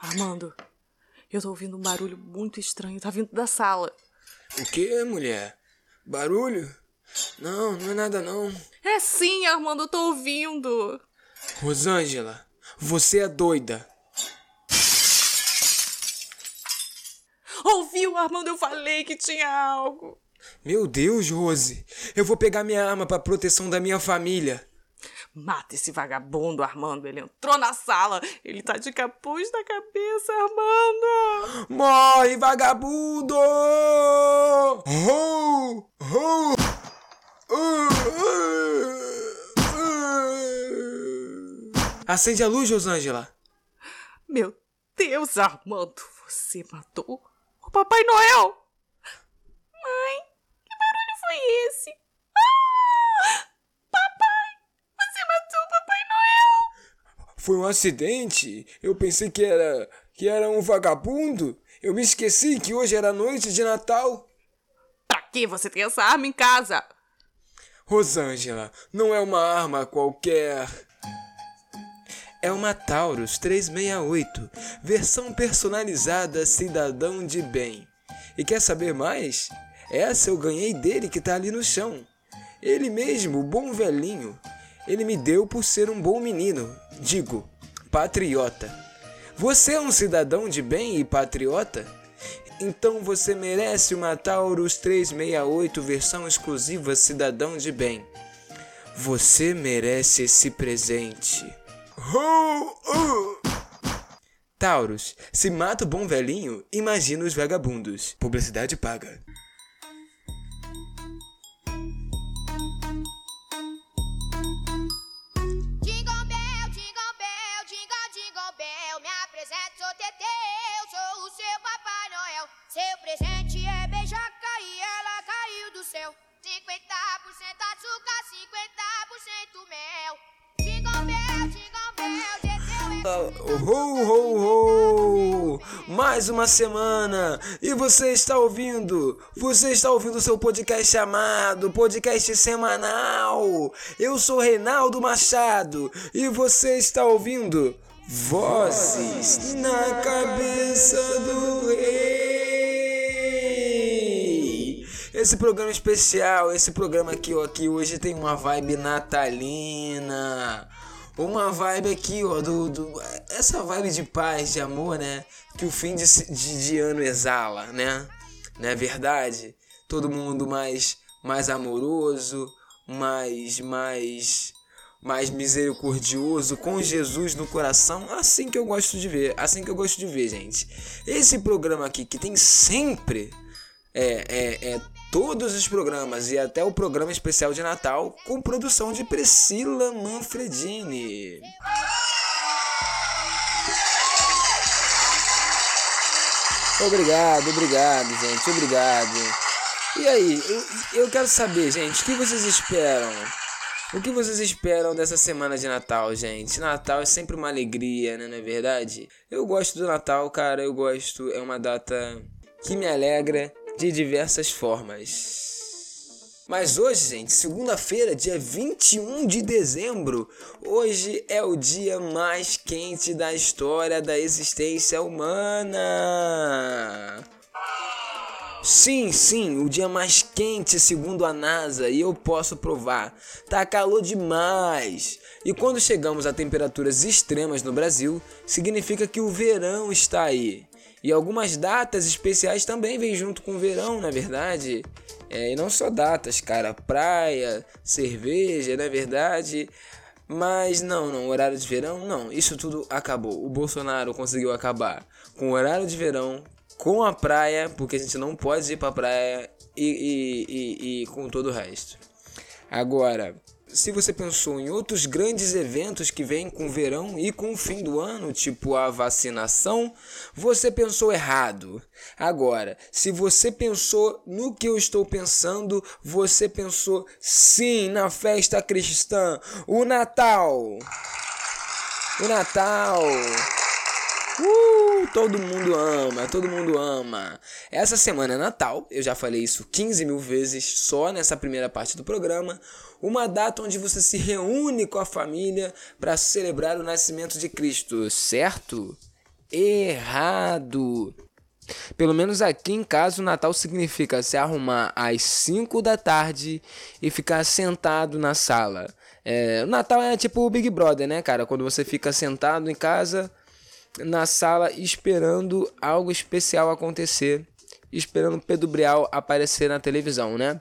Armando, eu tô ouvindo um barulho muito estranho. Tá vindo da sala. O que, mulher? Barulho? Não, não é nada não. É sim, Armando, eu tô ouvindo. Rosângela, você é doida. Ouviu, Armando? Eu falei que tinha algo. Meu Deus, Rose. Eu vou pegar minha arma para proteção da minha família. Mata esse vagabundo, Armando. Ele entrou na sala. Ele tá de capuz na cabeça, Armando. Morre, vagabundo! Oh, oh, Acende a luz, Rosângela. Meu Deus, Armando. Você matou o Papai Noel. Mãe, que barulho foi esse? Foi um acidente. Eu pensei que era que era um vagabundo. Eu me esqueci que hoje era noite de Natal. Pra que você tem essa arma em casa? Rosângela, não é uma arma qualquer. É uma Taurus 368, versão personalizada cidadão de bem. E quer saber mais? Essa eu ganhei dele que tá ali no chão. Ele mesmo, o bom velhinho. Ele me deu por ser um bom menino, digo, patriota. Você é um cidadão de bem e patriota? Então você merece uma Taurus 368 versão exclusiva cidadão de bem. Você merece esse presente. Taurus, se mata o bom velhinho, imagina os vagabundos. Publicidade paga. Mais uma semana e você está ouvindo, você está ouvindo o seu podcast chamado Podcast Semanal. Eu sou Reinaldo Machado e você está ouvindo Vozes na Cabeça do Rei. Esse programa especial, esse programa aqui, ó, aqui hoje tem uma vibe natalina. Uma vibe aqui, ó, do, do essa vibe de paz, de amor, né? Que o fim de, de, de ano exala, né? Não é verdade? Todo mundo mais mais amoroso, mais mais mais misericordioso, com Jesus no coração, assim que eu gosto de ver, assim que eu gosto de ver, gente. Esse programa aqui que tem sempre é, é, é todos os programas e até o programa especial de Natal com produção de Priscila Manfredini. Obrigado, obrigado, gente, obrigado. E aí, eu, eu quero saber, gente, o que vocês esperam? O que vocês esperam dessa semana de Natal, gente? Natal é sempre uma alegria, né? Não é verdade? Eu gosto do Natal, cara. Eu gosto. É uma data que me alegra de diversas formas. Mas hoje, gente, segunda-feira, dia 21 de dezembro, hoje é o dia mais quente da história da existência humana. Sim, sim, o dia mais quente segundo a NASA e eu posso provar. Tá calor demais. E quando chegamos a temperaturas extremas no Brasil, significa que o verão está aí. E algumas datas especiais também vêm junto com o verão, na verdade. É, e não só datas, cara, praia, cerveja, na verdade. Mas não, não, horário de verão, não. Isso tudo acabou. O Bolsonaro conseguiu acabar com o horário de verão, com a praia, porque a gente não pode ir pra praia e, e, e, e com todo o resto. Agora, se você pensou em outros grandes eventos que vêm com o verão e com o fim do ano, tipo a vacinação, você pensou errado. Agora, se você pensou no que eu estou pensando, você pensou sim na festa cristã, o Natal. O Natal. Uh, todo mundo ama, todo mundo ama. Essa semana é Natal, eu já falei isso 15 mil vezes só nessa primeira parte do programa. Uma data onde você se reúne com a família para celebrar o nascimento de Cristo, certo? Errado! Pelo menos aqui em casa, o Natal significa se arrumar às 5 da tarde e ficar sentado na sala. É, o Natal é tipo o Big Brother, né, cara? Quando você fica sentado em casa, na sala, esperando algo especial acontecer, esperando Pedro Brial aparecer na televisão, né?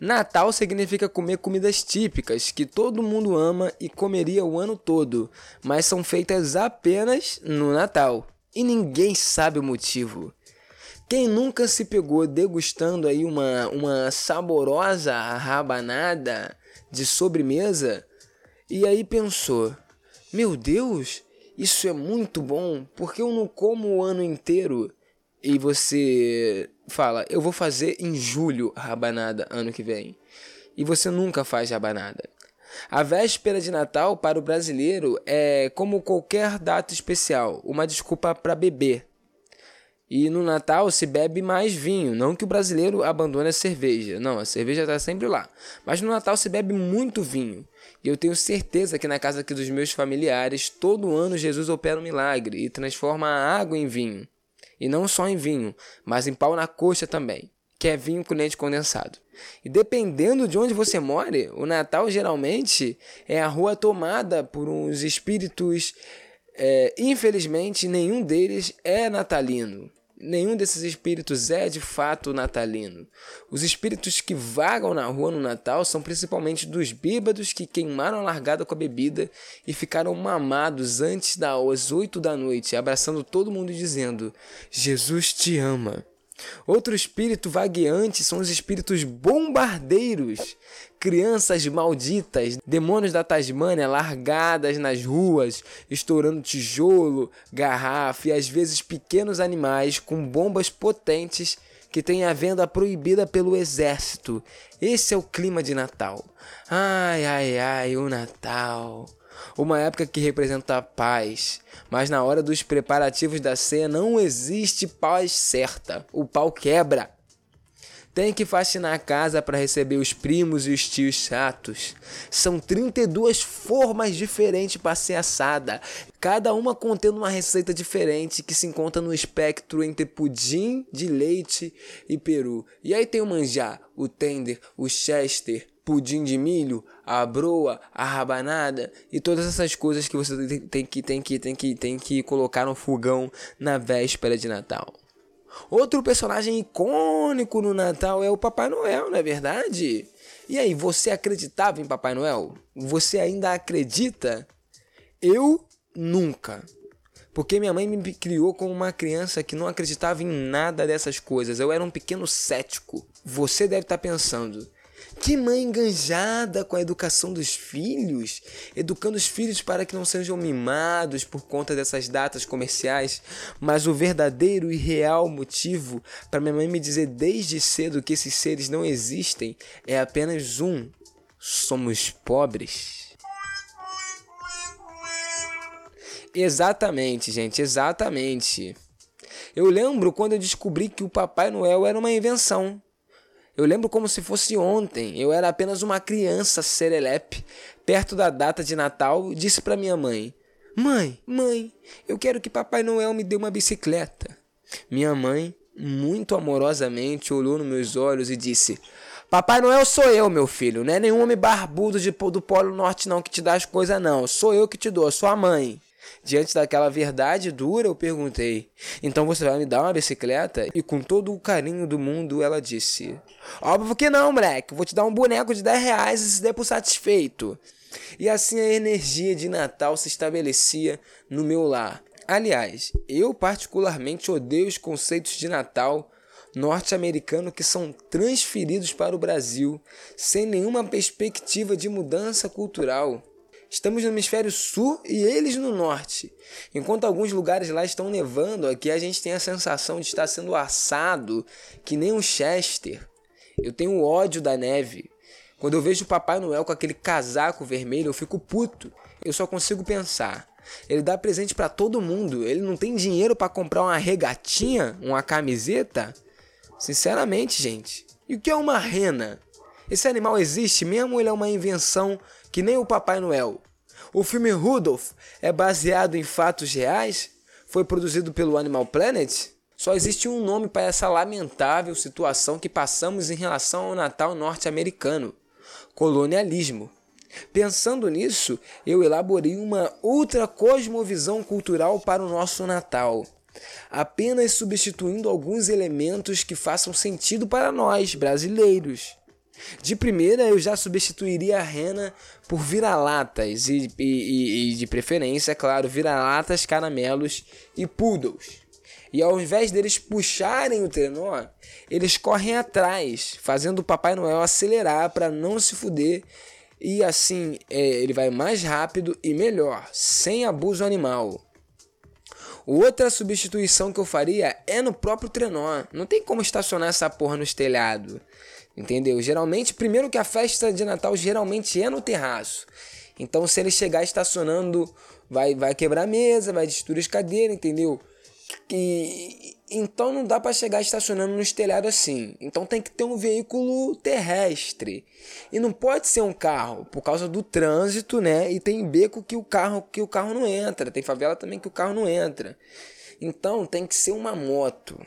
Natal significa comer comidas típicas que todo mundo ama e comeria o ano todo, mas são feitas apenas no Natal e ninguém sabe o motivo. Quem nunca se pegou degustando aí uma, uma saborosa rabanada de sobremesa e aí pensou: Meu Deus, isso é muito bom, porque eu não como o ano inteiro? E você fala: Eu vou fazer em julho rabanada ano que vem. E você nunca faz rabanada. A véspera de Natal para o brasileiro é como qualquer data especial, uma desculpa para beber. E no Natal se bebe mais vinho, não que o brasileiro abandone a cerveja, não, a cerveja está sempre lá. Mas no Natal se bebe muito vinho. E eu tenho certeza que na casa aqui dos meus familiares, todo ano Jesus opera um milagre e transforma a água em vinho. E não só em vinho, mas em pau na coxa também que é vinho com leite condensado. E dependendo de onde você mora, o Natal geralmente é a rua tomada por uns espíritos. É, infelizmente, nenhum deles é natalino. Nenhum desses espíritos é de fato natalino. Os espíritos que vagam na rua no Natal são principalmente dos bêbados que queimaram a largada com a bebida e ficaram mamados antes das oito da noite, abraçando todo mundo e dizendo: Jesus te ama. Outro espírito vagueante são os espíritos bombardeiros, crianças malditas, demônios da Tasmânia largadas nas ruas, estourando tijolo, garrafa e às vezes pequenos animais com bombas potentes que têm a venda proibida pelo exército. Esse é o clima de Natal. Ai, ai, ai, o Natal uma época que representa paz. Mas na hora dos preparativos da ceia não existe paz certa. O pau quebra. Tem que faxinar a casa para receber os primos e os tios chatos. São 32 formas diferentes para ser assada, cada uma contendo uma receita diferente que se encontra no espectro entre pudim de leite e peru. E aí tem o manjar, o tender, o chester, pudim de milho, a broa, a rabanada e todas essas coisas que você tem que tem que tem que tem que colocar no fogão na véspera de Natal. Outro personagem icônico no Natal é o Papai Noel, não é verdade? E aí, você acreditava em Papai Noel? Você ainda acredita? Eu nunca. Porque minha mãe me criou como uma criança que não acreditava em nada dessas coisas. Eu era um pequeno cético. Você deve estar pensando: que mãe enganjada com a educação dos filhos, educando os filhos para que não sejam mimados por conta dessas datas comerciais. Mas o verdadeiro e real motivo para minha mãe me dizer desde cedo que esses seres não existem é apenas um: somos pobres. Exatamente, gente, exatamente. Eu lembro quando eu descobri que o Papai Noel era uma invenção. Eu lembro como se fosse ontem. Eu era apenas uma criança serelepe, perto da data de Natal, disse para minha mãe: Mãe, mãe, eu quero que Papai Noel me dê uma bicicleta. Minha mãe, muito amorosamente, olhou nos meus olhos e disse: Papai Noel sou eu, meu filho. Não é nenhum homem barbudo de, do Polo Norte, não, que te dá as coisas, não. Sou eu que te dou, sua mãe. Diante daquela verdade dura, eu perguntei: Então você vai me dar uma bicicleta? E com todo o carinho do mundo, ela disse: Óbvio que não, moleque. Vou te dar um boneco de 10 reais e se der por satisfeito. E assim a energia de Natal se estabelecia no meu lar. Aliás, eu particularmente odeio os conceitos de Natal norte-americano que são transferidos para o Brasil sem nenhuma perspectiva de mudança cultural. Estamos no hemisfério sul e eles no norte. Enquanto alguns lugares lá estão nevando, aqui a gente tem a sensação de estar sendo assado, que nem um Chester. Eu tenho ódio da neve. Quando eu vejo o Papai Noel com aquele casaco vermelho, eu fico puto. Eu só consigo pensar. Ele dá presente para todo mundo. Ele não tem dinheiro para comprar uma regatinha, uma camiseta? Sinceramente, gente. E o que é uma rena? Esse animal existe mesmo ou ele é uma invenção que nem o Papai Noel? O filme Rudolph é baseado em fatos reais? foi produzido pelo Animal Planet, só existe um nome para essa lamentável situação que passamos em relação ao Natal norte-americano: colonialismo. Pensando nisso, eu elaborei uma outra cosmovisão cultural para o nosso Natal, apenas substituindo alguns elementos que façam sentido para nós, brasileiros. De primeira, eu já substituiria a rena por vira-latas e, e, e, de preferência, é claro, vira-latas, caramelos e poodles. E ao invés deles puxarem o trenó, eles correm atrás, fazendo o Papai Noel acelerar para não se fuder e assim é, ele vai mais rápido e melhor, sem abuso animal. Outra substituição que eu faria é no próprio trenó. Não tem como estacionar essa porra no telhado. Entendeu? Geralmente, primeiro que a festa de Natal geralmente é no terraço. Então, se ele chegar estacionando, vai, vai quebrar a mesa, vai destruir as cadeiras, entendeu? E, então não dá para chegar estacionando no telhado assim. Então tem que ter um veículo terrestre. E não pode ser um carro por causa do trânsito, né? E tem beco que o carro que o carro não entra, tem favela também que o carro não entra. Então tem que ser uma moto.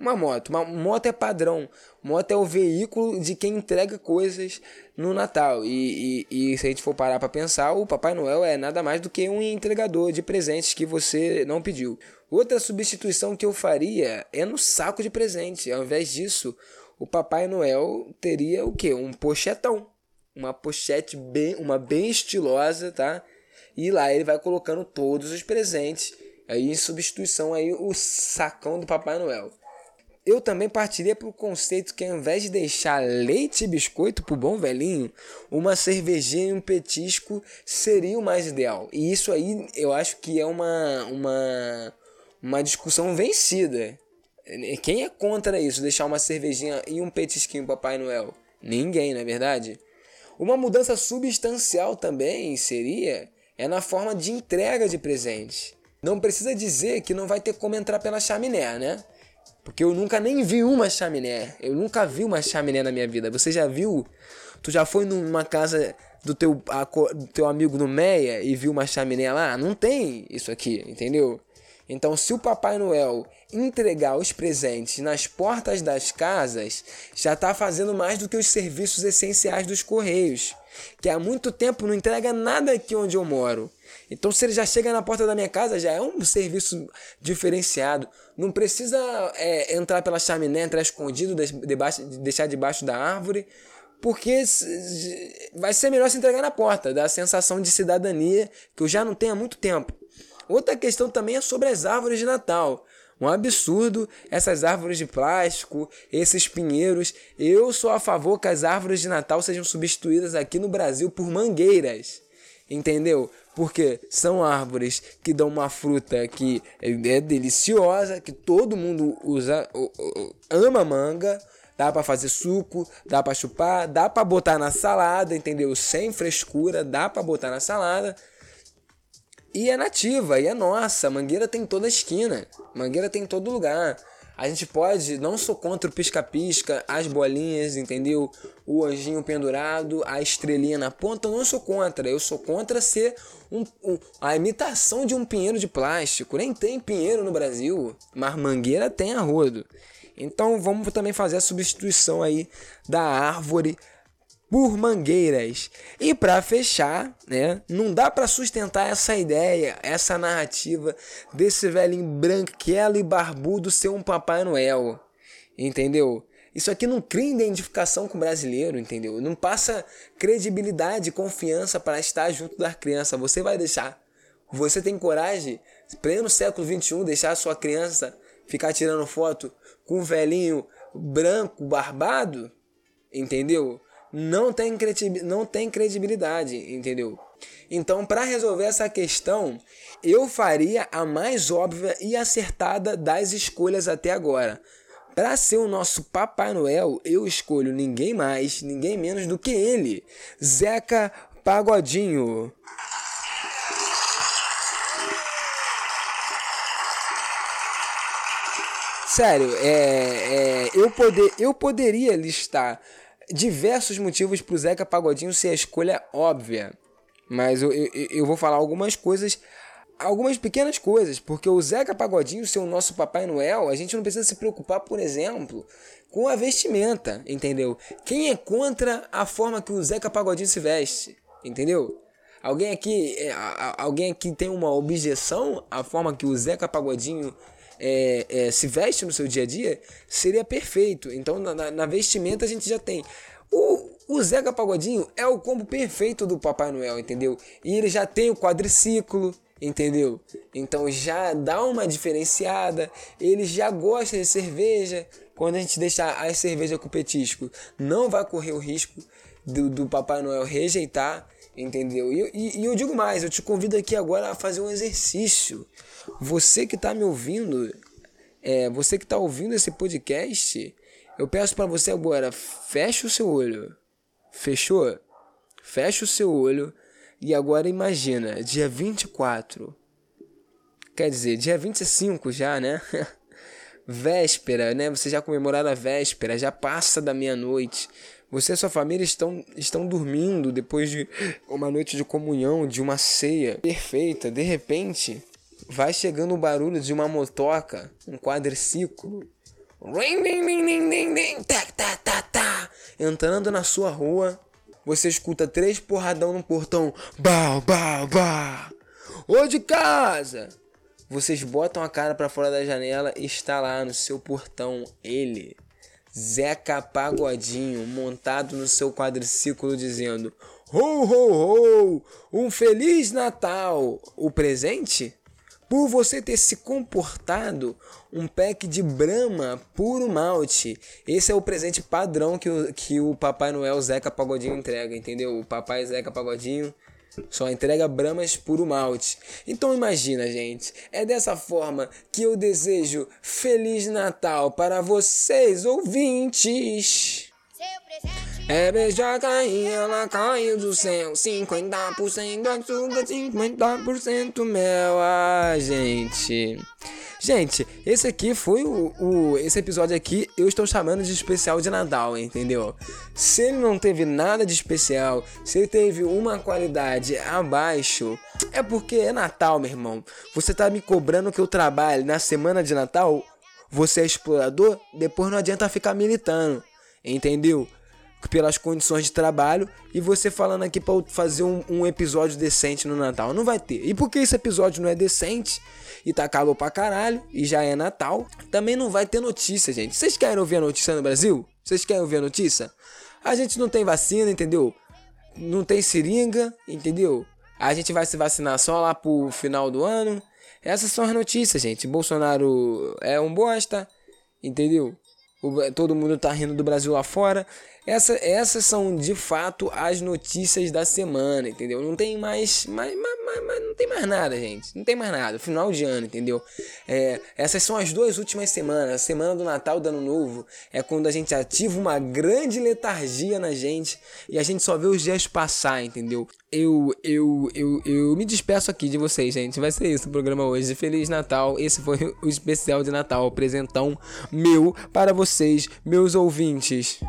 Uma moto, uma moto é padrão. Moto é o veículo de quem entrega coisas no Natal. E, e, e se a gente for parar para pensar, o Papai Noel é nada mais do que um entregador de presentes que você não pediu. Outra substituição que eu faria é no saco de presente. Ao invés disso, o Papai Noel teria o quê? Um pochetão. Uma pochete bem, uma bem estilosa, tá? E lá ele vai colocando todos os presentes. Aí em substituição aí o sacão do Papai Noel. Eu também partiria para o conceito que ao invés de deixar leite e biscoito pro bom velhinho, uma cervejinha e um petisco seria o mais ideal. E isso aí eu acho que é uma, uma uma discussão vencida. Quem é contra isso? Deixar uma cervejinha e um petisquinho Papai Noel? Ninguém, não é verdade? Uma mudança substancial também seria é na forma de entrega de presentes. Não precisa dizer que não vai ter como entrar pela chaminé, né? Porque eu nunca nem vi uma chaminé. Eu nunca vi uma chaminé na minha vida. Você já viu? Tu já foi numa casa do teu, a, do teu amigo no Meia e viu uma chaminé lá? Não tem isso aqui, entendeu? Então, se o Papai Noel entregar os presentes nas portas das casas, já está fazendo mais do que os serviços essenciais dos Correios, que há muito tempo não entrega nada aqui onde eu moro. Então, se ele já chega na porta da minha casa, já é um serviço diferenciado. Não precisa é, entrar pela chaminé, entrar escondido, debaixo, deixar debaixo da árvore, porque vai ser melhor se entregar na porta, dá a sensação de cidadania que eu já não tenho há muito tempo. Outra questão também é sobre as árvores de Natal. Um absurdo essas árvores de plástico, esses pinheiros. Eu sou a favor que as árvores de Natal sejam substituídas aqui no Brasil por mangueiras. Entendeu? Porque são árvores que dão uma fruta que é deliciosa, que todo mundo usa, ama manga, dá para fazer suco, dá para chupar, dá para botar na salada, entendeu? Sem frescura, dá para botar na salada. E é nativa, e é nossa. Mangueira tem toda a esquina. Mangueira tem em todo lugar. A gente pode, não sou contra o pisca-pisca, as bolinhas, entendeu? O anjinho pendurado, a estrelinha na ponta, eu não sou contra. Eu sou contra ser um, um, a imitação de um pinheiro de plástico. Nem tem pinheiro no Brasil, mas mangueira tem a rodo. Então vamos também fazer a substituição aí da árvore por mangueiras. E para fechar, né, não dá para sustentar essa ideia, essa narrativa desse velhinho branquelo e barbudo ser um Papai Noel. Entendeu? Isso aqui não cria identificação com o brasileiro, entendeu? Não passa credibilidade e confiança para estar junto da criança. Você vai deixar. Você tem coragem, pleno século XXI, deixar a sua criança ficar tirando foto com um velhinho branco, barbado? Entendeu? Não tem, não tem credibilidade, entendeu? Então, para resolver essa questão, eu faria a mais óbvia e acertada das escolhas até agora. Para ser o nosso Papai Noel, eu escolho ninguém mais, ninguém menos do que ele, Zeca Pagodinho. Sério, é, é, eu, poder, eu poderia listar diversos motivos pro Zeca Pagodinho ser a escolha óbvia. Mas eu, eu, eu vou falar algumas coisas algumas pequenas coisas, porque o Zeca Pagodinho ser o nosso Papai Noel, a gente não precisa se preocupar, por exemplo, com a vestimenta, entendeu? Quem é contra a forma que o Zeca Pagodinho se veste, entendeu? Alguém aqui, é, alguém aqui tem uma objeção à forma que o Zeca Pagodinho é, é, se veste no seu dia a dia? Seria perfeito. Então, na, na vestimenta a gente já tem. O, o Zeca Pagodinho é o combo perfeito do Papai Noel, entendeu? E ele já tem o quadriciclo, entendeu? Então já dá uma diferenciada. Ele já gosta de cerveja. Quando a gente deixar a cerveja com petisco, não vai correr o risco do, do Papai Noel rejeitar, entendeu? E, e, e, eu digo mais, eu te convido aqui agora a fazer um exercício. Você que está me ouvindo, é, você que está ouvindo esse podcast, eu peço para você agora, feche o seu olho. Fechou? Feche o seu olho e agora imagina, dia 24. Quer dizer, dia 25 já, né? véspera, né? Você já comemoraram a véspera, já passa da meia-noite. Você e sua família estão, estão dormindo depois de uma noite de comunhão, de uma ceia perfeita. De repente, vai chegando o barulho de uma motoca, um quadriciclo. Entrando na sua rua você escuta três porradão no portão. Bah, bah, bah. Ô de casa! Vocês botam a cara para fora da janela e está lá no seu portão ele, Zeca Pagodinho, montado no seu quadriciclo dizendo: Ho, ho, ho! Um Feliz Natal! O presente? Por você ter se comportado um pack de Brahma puro malte. Esse é o presente padrão que o, que o Papai Noel Zeca Pagodinho entrega, entendeu? O Papai Zeca Pagodinho só entrega Brahmas puro malte. Então imagina, gente, é dessa forma que eu desejo Feliz Natal para vocês, ouvintes. É beijoca e ela caiu do céu 50% açúcar, 50% mel Ah, gente Gente, esse aqui foi o, o, Esse episódio aqui eu estou chamando de especial de Natal, entendeu? Se ele não teve nada de especial, se ele teve uma qualidade abaixo, é porque é Natal, meu irmão. Você tá me cobrando que eu trabalhe na semana de Natal? Você é explorador? Depois não adianta ficar militando, entendeu? Pelas condições de trabalho e você falando aqui para fazer um, um, episódio decente no Natal. Não vai ter. E porque esse episódio não é decente e tá calor pra caralho e já é Natal, também não vai ter notícia, gente. Vocês querem ouvir a notícia no Brasil? Vocês querem ouvir a notícia? A gente não tem vacina, entendeu? Não tem seringa, entendeu? A gente vai se vacinar só lá pro final do ano. Essas são as notícias, gente. Bolsonaro é um bosta, entendeu? O, todo mundo tá rindo do Brasil lá fora. Essa, essas são de fato as notícias da semana, entendeu? Não tem mais, mais, mais, mais, não tem mais nada, gente. Não tem mais nada. Final de ano, entendeu? É, essas são as duas últimas semanas. A semana do Natal, do Ano Novo, é quando a gente ativa uma grande letargia na gente e a gente só vê os dias passar, entendeu? Eu, eu, eu, eu me despeço aqui de vocês, gente. Vai ser isso o programa hoje. Feliz Natal. Esse foi o especial de Natal, presentão meu para vocês, meus ouvintes.